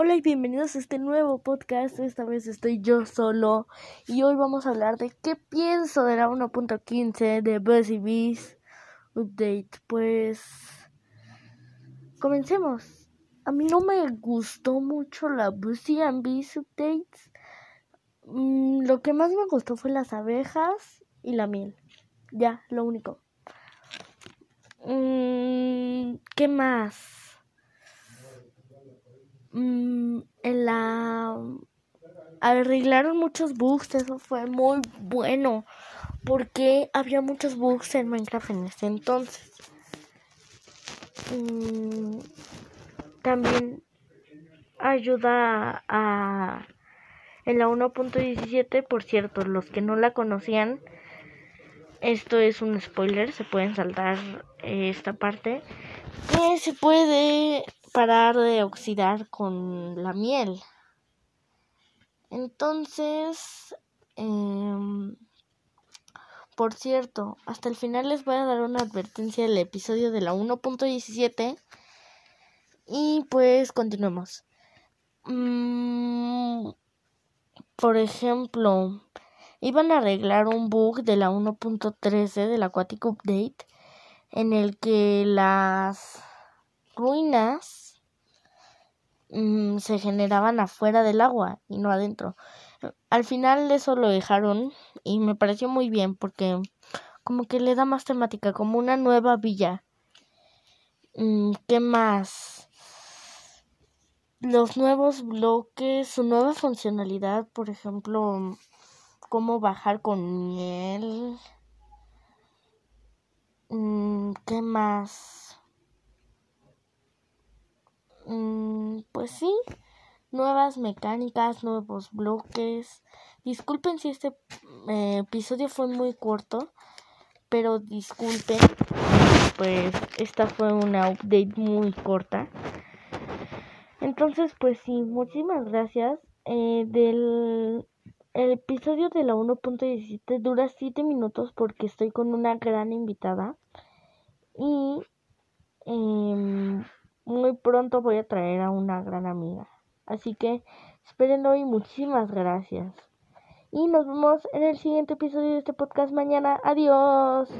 Hola y bienvenidos a este nuevo podcast. Esta vez estoy yo solo y hoy vamos a hablar de qué pienso de la 1.15 de Busy Bees Update. Pues comencemos. A mí no me gustó mucho la Busy and Bees Updates. Mm, lo que más me gustó fue las abejas y la miel. Ya, lo único. Mm, ¿Qué más? En la arreglaron muchos bugs, eso fue muy bueno, porque había muchos bugs en Minecraft en ese entonces. Mm, también ayuda a en la 1.17, por cierto, los que no la conocían, esto es un spoiler, se pueden saltar esta parte, que se puede parar de oxidar con la miel. Entonces, em, por cierto, hasta el final les voy a dar una advertencia del episodio de la 1.17 y pues continuemos. Mm, por ejemplo, iban a arreglar un bug de la 1.13 del Aquatic Update en el que las ruinas mm, se generaban afuera del agua y no adentro. Al final eso lo dejaron y me pareció muy bien porque como que le da más temática, como una nueva villa. Mm, ¿Qué más? Los nuevos bloques, su nueva funcionalidad, por ejemplo, cómo bajar con miel. Mm, ¿Qué más? Mm, pues sí, nuevas mecánicas, nuevos bloques. Disculpen si este eh, episodio fue muy corto, pero disculpen, pues esta fue una update muy corta. Entonces, pues sí, muchísimas gracias. Eh, del el episodio de la 1.17 dura 7 minutos porque estoy con una gran invitada. Y eh, muy pronto voy a traer a una gran amiga. Así que espérenlo y muchísimas gracias. Y nos vemos en el siguiente episodio de este podcast mañana. Adiós.